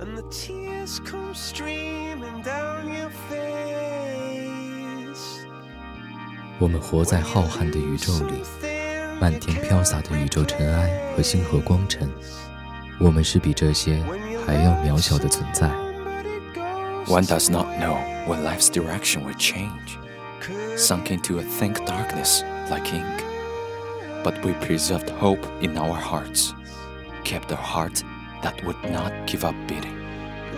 and the tears come streaming down your face. 我们活在浩瀚的宇宙里，漫天飘洒的宇宙尘埃和星河光尘，我们是比这些还要渺小的存在。 One does not know when life's direction will change, sunk into a thick darkness like ink. But we preserved hope in our hearts, kept a heart that would not give up beating.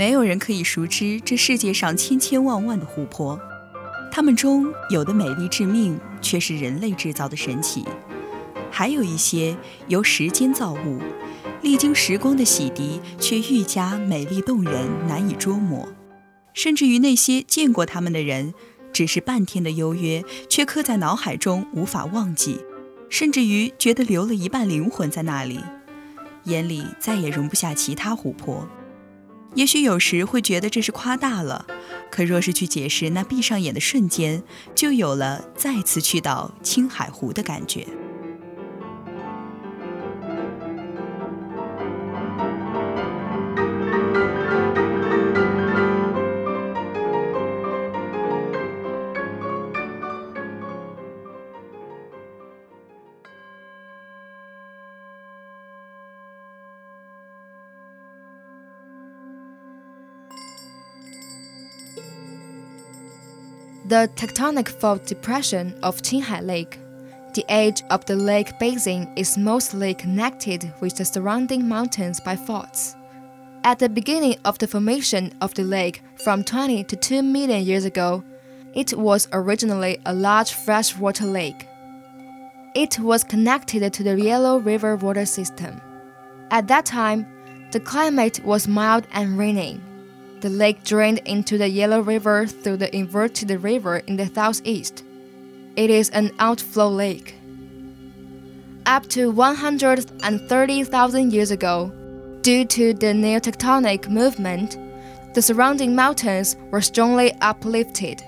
没有人可以熟知这世界上千千万万的湖泊，它们中有的美丽致命，却是人类制造的神奇；还有一些由时间造物，历经时光的洗涤，却愈加美丽动人，难以捉摸。甚至于那些见过它们的人，只是半天的幽约，却刻在脑海中无法忘记；甚至于觉得留了一半灵魂在那里，眼里再也容不下其他湖泊。也许有时会觉得这是夸大了，可若是去解释那闭上眼的瞬间，就有了再次去到青海湖的感觉。The tectonic fault depression of Qinghai Lake. The edge of the lake basin is mostly connected with the surrounding mountains by faults. At the beginning of the formation of the lake from 20 to 2 million years ago, it was originally a large freshwater lake. It was connected to the Yellow River water system. At that time, the climate was mild and rainy. The lake drained into the Yellow River through the inverted river in the southeast. It is an outflow lake. Up to 130,000 years ago, due to the neotectonic movement, the surrounding mountains were strongly uplifted.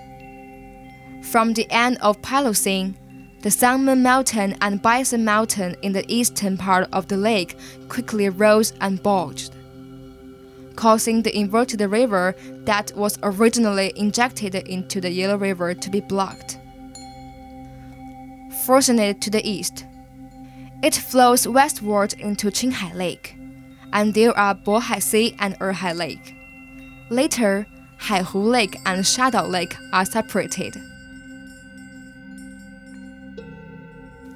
From the end of Pliocene, the Sangmen Mountain and Bison Mountain in the eastern part of the lake quickly rose and bulged causing the inverted river that was originally injected into the Yellow River to be blocked. Forcing it to the east. It flows westward into Qinghai Lake, and there are Bohai Sea and Erhai Lake. Later, Haihu Lake and Shadao Lake are separated.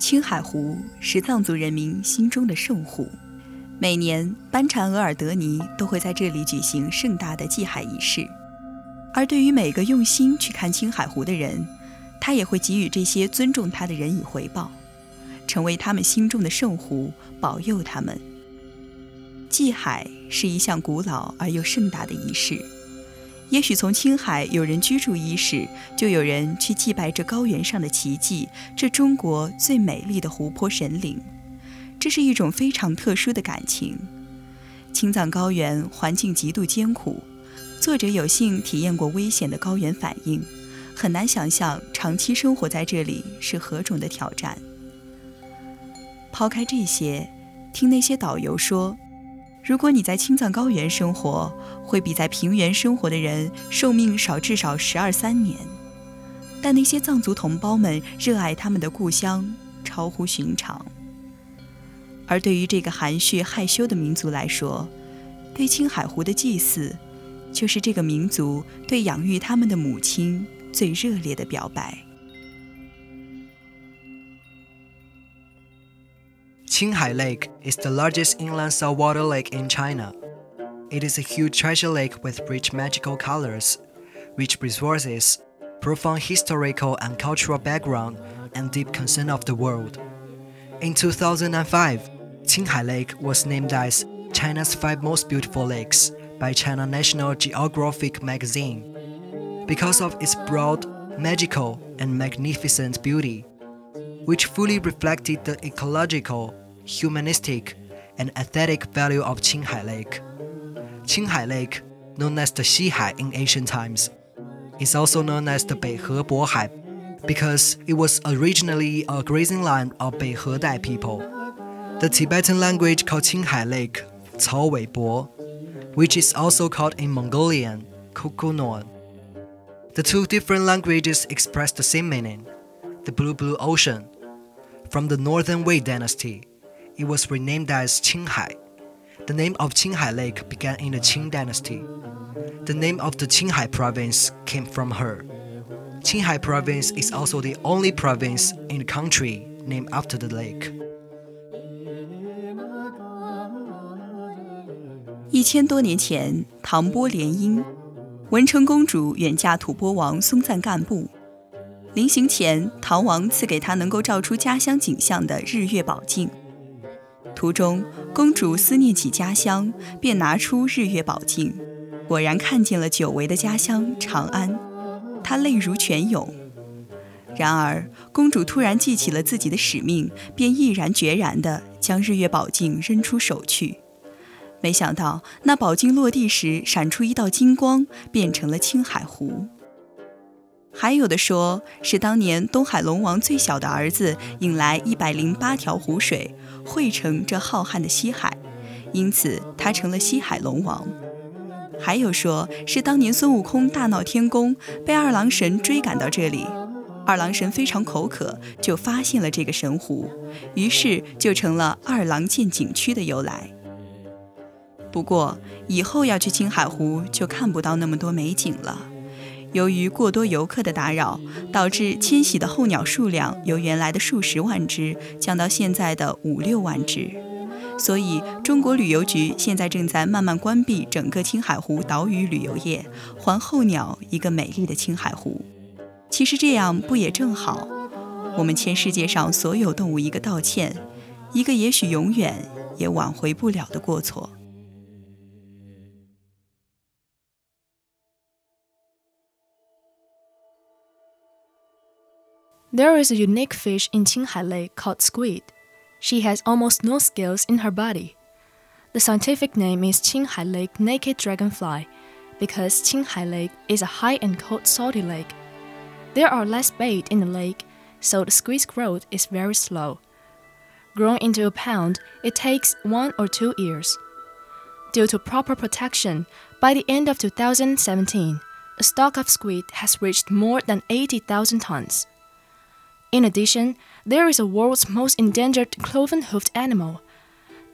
青海湖是藏族人民心中的圣湖。 每年，班禅额尔德尼都会在这里举行盛大的祭海仪式，而对于每个用心去看青海湖的人，他也会给予这些尊重他的人以回报，成为他们心中的圣湖，保佑他们。祭海是一项古老而又盛大的仪式。也许从青海有人居住伊始，就有人去祭拜这高原上的奇迹，这中国最美丽的湖泊神灵。这是一种非常特殊的感情。青藏高原环境极度艰苦，作者有幸体验过危险的高原反应，很难想象长期生活在这里是何种的挑战。抛开这些，听那些导游说。如果你在青藏高原生活，会比在平原生活的人寿命少至少十二三年。但那些藏族同胞们热爱他们的故乡，超乎寻常。而对于这个含蓄害羞的民族来说，对青海湖的祭祀，就是这个民族对养育他们的母亲最热烈的表白。Qinghai Lake is the largest inland saltwater lake in China. It is a huge treasure lake with rich magical colors, rich resources, profound historical and cultural background, and deep concern of the world. In 2005, Qinghai Lake was named as China's five most beautiful lakes by China National Geographic magazine because of its broad, magical, and magnificent beauty, which fully reflected the ecological humanistic, and aesthetic value of Qinghai Lake. Qinghai Lake, known as the Xihai in ancient times, is also known as the Beihe Bohai because it was originally a grazing land of Beihe Dai people. The Tibetan language called Qinghai Lake, Cao Weibo, which is also called in Mongolian, Kukunor. The two different languages express the same meaning, the blue blue ocean, from the Northern Wei dynasty it was renamed as Qinghai. The name of Qinghai Lake began in the Qing dynasty. The name of the Qinghai province came from her. Qinghai province is also the only province in the country named after the lake. 一千多年前，唐波联姻，文成公主远嫁吐蕃王松赞干布。临行前，唐王赐给她能够照出家乡景象的日月宝镜。途中，公主思念起家乡，便拿出日月宝镜，果然看见了久违的家乡长安，她泪如泉涌。然而，公主突然记起了自己的使命，便毅然决然地将日月宝镜扔出手去。没想到，那宝镜落地时闪出一道金光，变成了青海湖。还有的说是当年东海龙王最小的儿子引来一百零八条湖水。汇成这浩瀚的西海，因此他成了西海龙王。还有说是当年孙悟空大闹天宫，被二郎神追赶到这里，二郎神非常口渴，就发现了这个神湖，于是就成了二郎剑景区的由来。不过以后要去青海湖，就看不到那么多美景了。由于过多游客的打扰，导致迁徙的候鸟数量由原来的数十万只降到现在的五六万只，所以中国旅游局现在正在慢慢关闭整个青海湖岛屿旅游业，还候鸟一个美丽的青海湖。其实这样不也正好？我们欠世界上所有动物一个道歉，一个也许永远也挽回不了的过错。There is a unique fish in Qinghai Lake called squid. She has almost no scales in her body. The scientific name is Qinghai Lake naked dragonfly because Qinghai Lake is a high and cold salty lake. There are less bait in the lake, so the squid's growth is very slow. Grown into a pound, it takes one or two years. Due to proper protection, by the end of 2017, a stock of squid has reached more than 80,000 tons. In addition, there is the world's most endangered cloven-hoofed animal,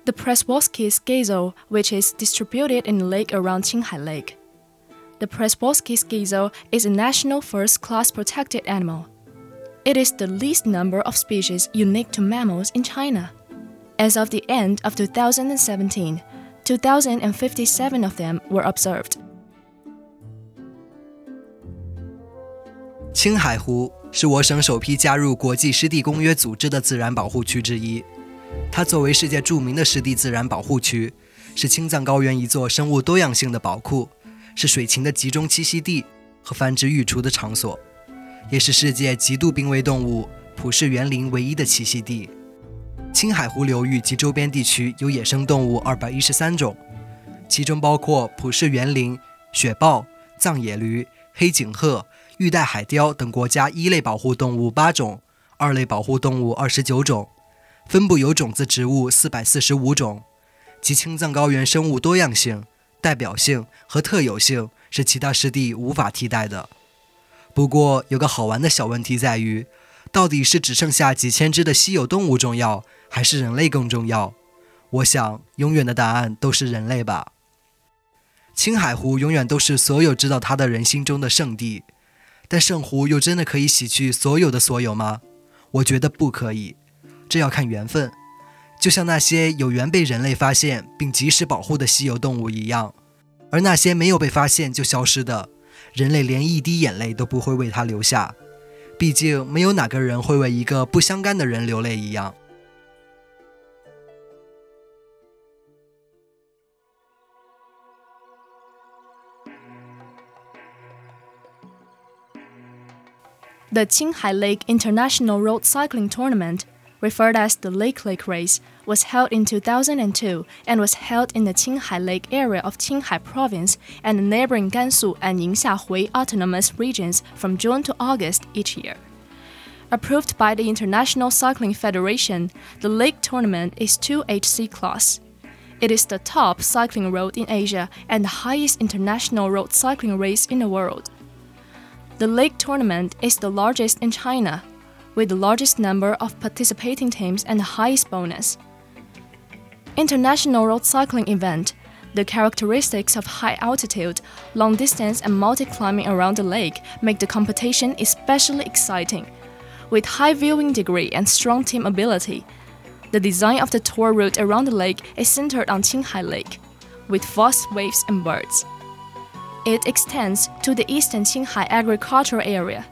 the Presboscis gazelle, which is distributed in the lake around Qinghai Lake. The Presboscis gazelle is a national first-class protected animal. It is the least number of species unique to mammals in China. As of the end of 2017, 2,057 of them were observed. 青海湖是我省首批加入国际湿地公约组织的自然保护区之一。它作为世界著名的湿地自然保护区，是青藏高原一座生物多样性的宝库，是水禽的集中栖息地和繁殖育雏的场所，也是世界极度濒危动物普氏园林唯一的栖息地。青海湖流域及周边地区有野生动物二百一十三种，其中包括普氏园林、雪豹、藏野驴、黑颈鹤、玉带海雕等国家一类保护动物八种，二类保护动物二十九种，分布有种子植物四百四十五种。其青藏高原生物多样性、代表性和特有性是其他湿地无法替代的。不过，有个好玩的小问题在于，到底是只剩下几千只的稀有动物重要，还是人类更重要？我想，永远的答案都是人类吧。青海湖永远都是所有知道它的人心中的圣地，但圣湖又真的可以洗去所有的所有吗？我觉得不可以，这要看缘分。就像那些有缘被人类发现并及时保护的稀有动物一样，而那些没有被发现就消失的，人类连一滴眼泪都不会为它留下。毕竟，没有哪个人会为一个不相干的人流泪一样。The Qinghai Lake International Road Cycling Tournament referred as the Lake Lake Race, was held in 2002 and was held in the Qinghai Lake area of Qinghai Province and the neighboring Gansu and Ningxia-Hui autonomous regions from June to August each year. Approved by the International Cycling Federation, the lake tournament is 2HC class. It is the top cycling road in Asia and the highest international road cycling race in the world. The lake tournament is the largest in China with the largest number of participating teams and the highest bonus. International road cycling event, the characteristics of high altitude, long distance, and multi climbing around the lake make the competition especially exciting. With high viewing degree and strong team ability, the design of the tour route around the lake is centered on Qinghai Lake, with vast waves and birds. It extends to the eastern Qinghai agricultural area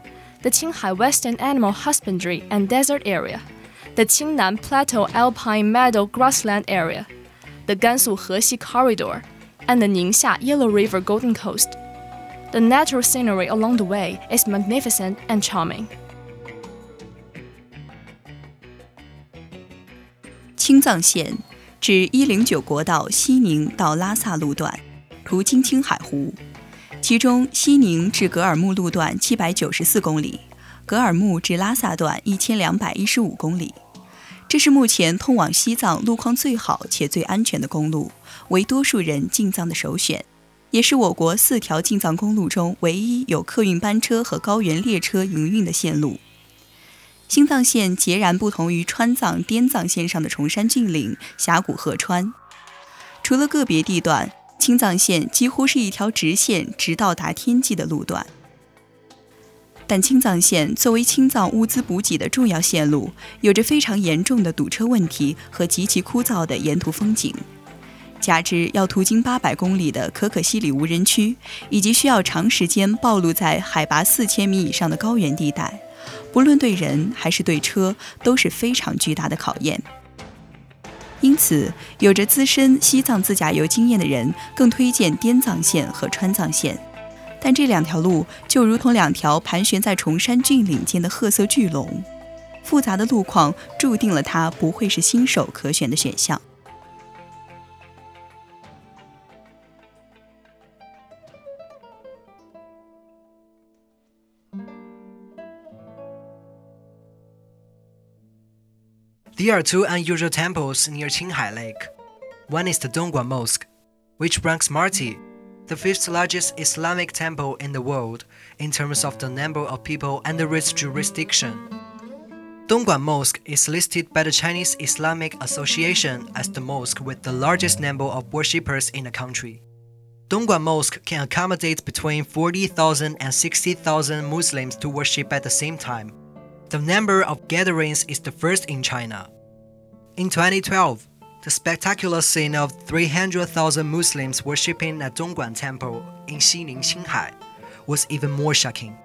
the Qinghai Western Animal Husbandry and Desert Area, the Qingnan Plateau Alpine Meadow Grassland Area, the Gansu Hexi Corridor, and the Ningxia Yellow River Golden Coast. The natural scenery along the way is magnificent and charming. 青藏线指一零九国道西宁到拉萨路段，途经青海湖。 其中，西宁至格尔木路段七百九十四公里，格尔木至拉萨段一千两百一十五公里。这是目前通往西藏路况最好且最安全的公路，为多数人进藏的首选，也是我国四条进藏公路中唯一有客运班车和高原列车营运的线路。新藏线截然不同于川藏、滇藏线上的崇山峻岭、峡谷河川，除了个别地段。青藏线几乎是一条直线，直到达天际的路段。但青藏线作为青藏物资补给的重要线路，有着非常严重的堵车问题和极其枯燥的沿途风景。加之要途经八百公里的可可西里无人区，以及需要长时间暴露在海拔四千米以上的高原地带，不论对人还是对车，都是非常巨大的考验。因此，有着资深西藏自驾游经验的人更推荐滇藏线和川藏线，但这两条路就如同两条盘旋在崇山峻岭间的褐色巨龙，复杂的路况注定了它不会是新手可选的选项。There are two unusual temples near Qinghai Lake. One is the Dongguan Mosque, which ranks Marti, the fifth largest Islamic temple in the world in terms of the number of people under its jurisdiction. Dongguan Mosque is listed by the Chinese Islamic Association as the mosque with the largest number of worshippers in the country. Dongguan Mosque can accommodate between 40,000 and 60,000 Muslims to worship at the same time. The number of gatherings is the first in China. In 2012, the spectacular scene of 300,000 Muslims worshipping at Dongguan Temple in Xining, Qinghai was even more shocking.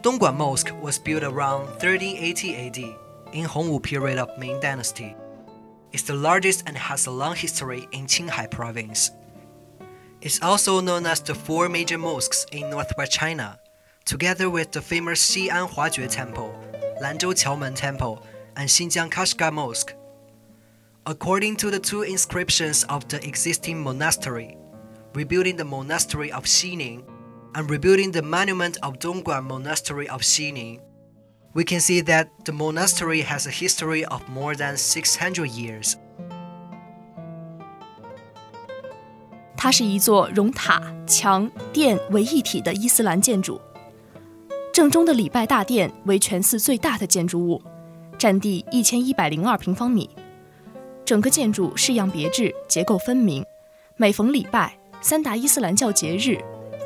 Dongguan Mosque was built around 1380 AD in Hongwu period of Ming Dynasty. It's the largest and has a long history in Qinghai province. It's also known as the four major mosques in northwest China, together with the famous Xi'an Huajue Temple, Lanzhou Qiaomen Temple, and Xinjiang Kashgar Mosque. According to the two inscriptions of the existing monastery, rebuilding the monastery of Xining and rebuilding the monument of Dongguan Monastery of Xining, we can see that the monastery has a history of more than 600 years. 它是一座融塔、墙、殿为一体的伊斯兰建筑。 正中的礼拜大殿为全寺最大的建筑物，占地一千一百零二平方米。整个建筑式样别致，结构分明。每逢礼拜、三大伊斯兰教节日，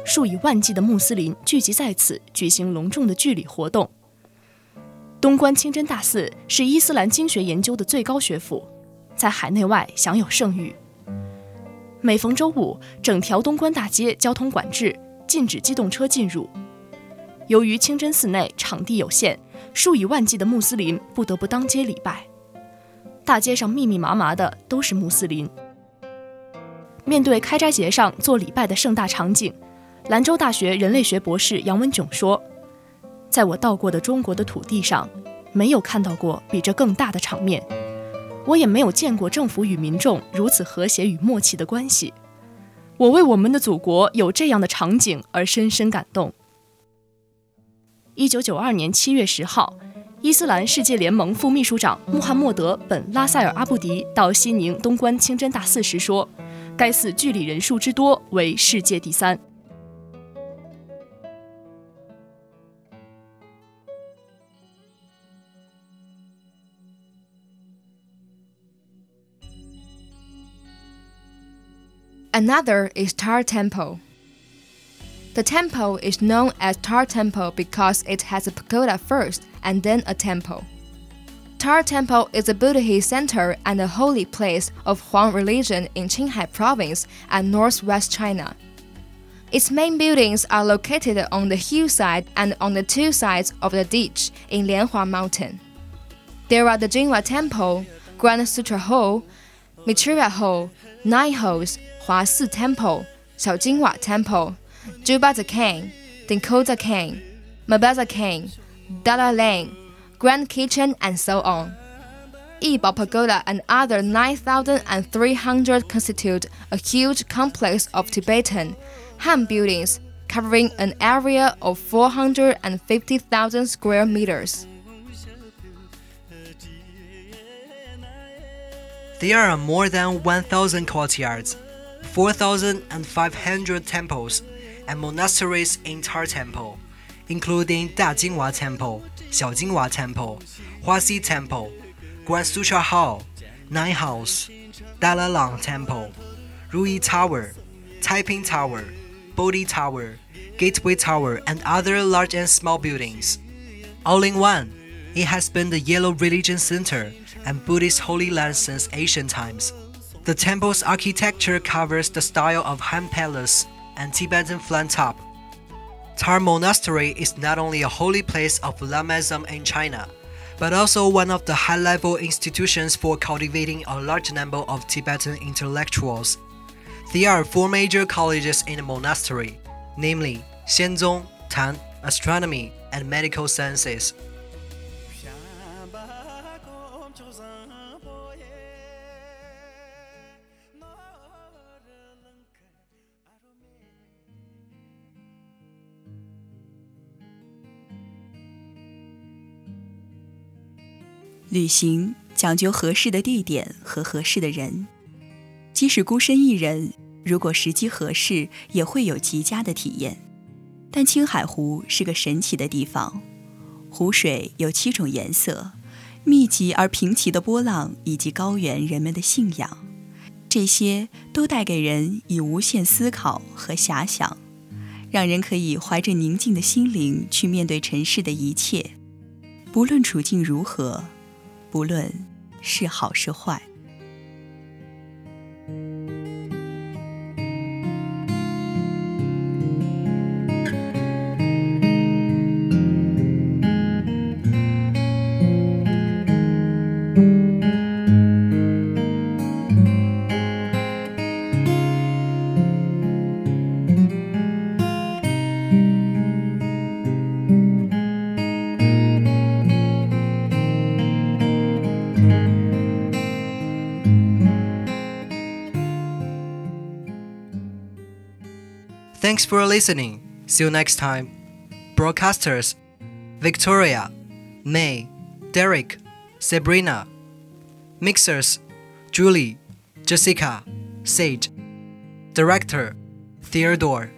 数以万计的穆斯林聚集在此，举行隆重的聚礼活动。东关清真大寺是伊斯兰经学研究的最高学府，在海内外享有盛誉。每逢周五，整条东关大街交通管制，禁止机动车进入。由于清真寺内场地有限，数以万计的穆斯林不得不当街礼拜。大街上密密麻麻的都是穆斯林。面对开斋节上做礼拜的盛大场景，兰州大学人类学博士杨文炯说：“在我到过的中国的土地上，没有看到过比这更大的场面。我也没有见过政府与民众如此和谐与默契的关系。我为我们的祖国有这样的场景而深深感动。”一九九二年七月十号，伊斯兰世界联盟副秘书长穆罕默德·本·拉塞尔·阿布迪到西宁东关清真大寺时说：“该寺聚礼人数之多为世界第三。” Another is Tar Temple. The temple is known as Tar Temple because it has a pagoda first and then a temple. Tar Temple is a Buddhist center and a holy place of Huang religion in Qinghai province and northwest China. Its main buildings are located on the hillside and on the two sides of the ditch in Lianhua Mountain. There are the Jinhua Temple, Grand Sutra Hall, Maitreya Hall, Nine Halls, Temple, Xiaojinhua Temple, Jubaza King, Dinkoza King, Mabaza King, Dala Lane, Grand Kitchen, and so on. Yibao Pagoda and other 9,300 constitute a huge complex of Tibetan Han buildings covering an area of 450,000 square meters. There are more than 1,000 courtyards, 4,500 temples, and monasteries in Tar Temple, including Da Jinghua Temple, Xiao Jinghua Temple, Huasi Temple, Grand Sutra Hall, Nine House, Dalalang Temple, Ruyi Tower, Taiping Tower, Bodhi Tower, Gateway Tower, and other large and small buildings. All in one, it has been the Yellow Religion Center and Buddhist Holy Land since ancient times. The temple's architecture covers the style of Han Palace and Tibetan flat top. Tar Monastery is not only a holy place of Lamaism in China, but also one of the high level institutions for cultivating a large number of Tibetan intellectuals. There are four major colleges in the monastery, namely Xianzong, Tan, Astronomy, and Medical Sciences. 旅行讲究合适的地点和合适的人，即使孤身一人，如果时机合适，也会有极佳的体验。但青海湖是个神奇的地方，湖水有七种颜色，密集而平齐的波浪，以及高原人们的信仰，这些都带给人以无限思考和遐想，让人可以怀着宁静的心灵去面对尘世的一切，不论处境如何。无论是好是坏。Thanks for listening. See you next time. Broadcasters Victoria, May, Derek, Sabrina. Mixers Julie, Jessica, Sage. Director Theodore.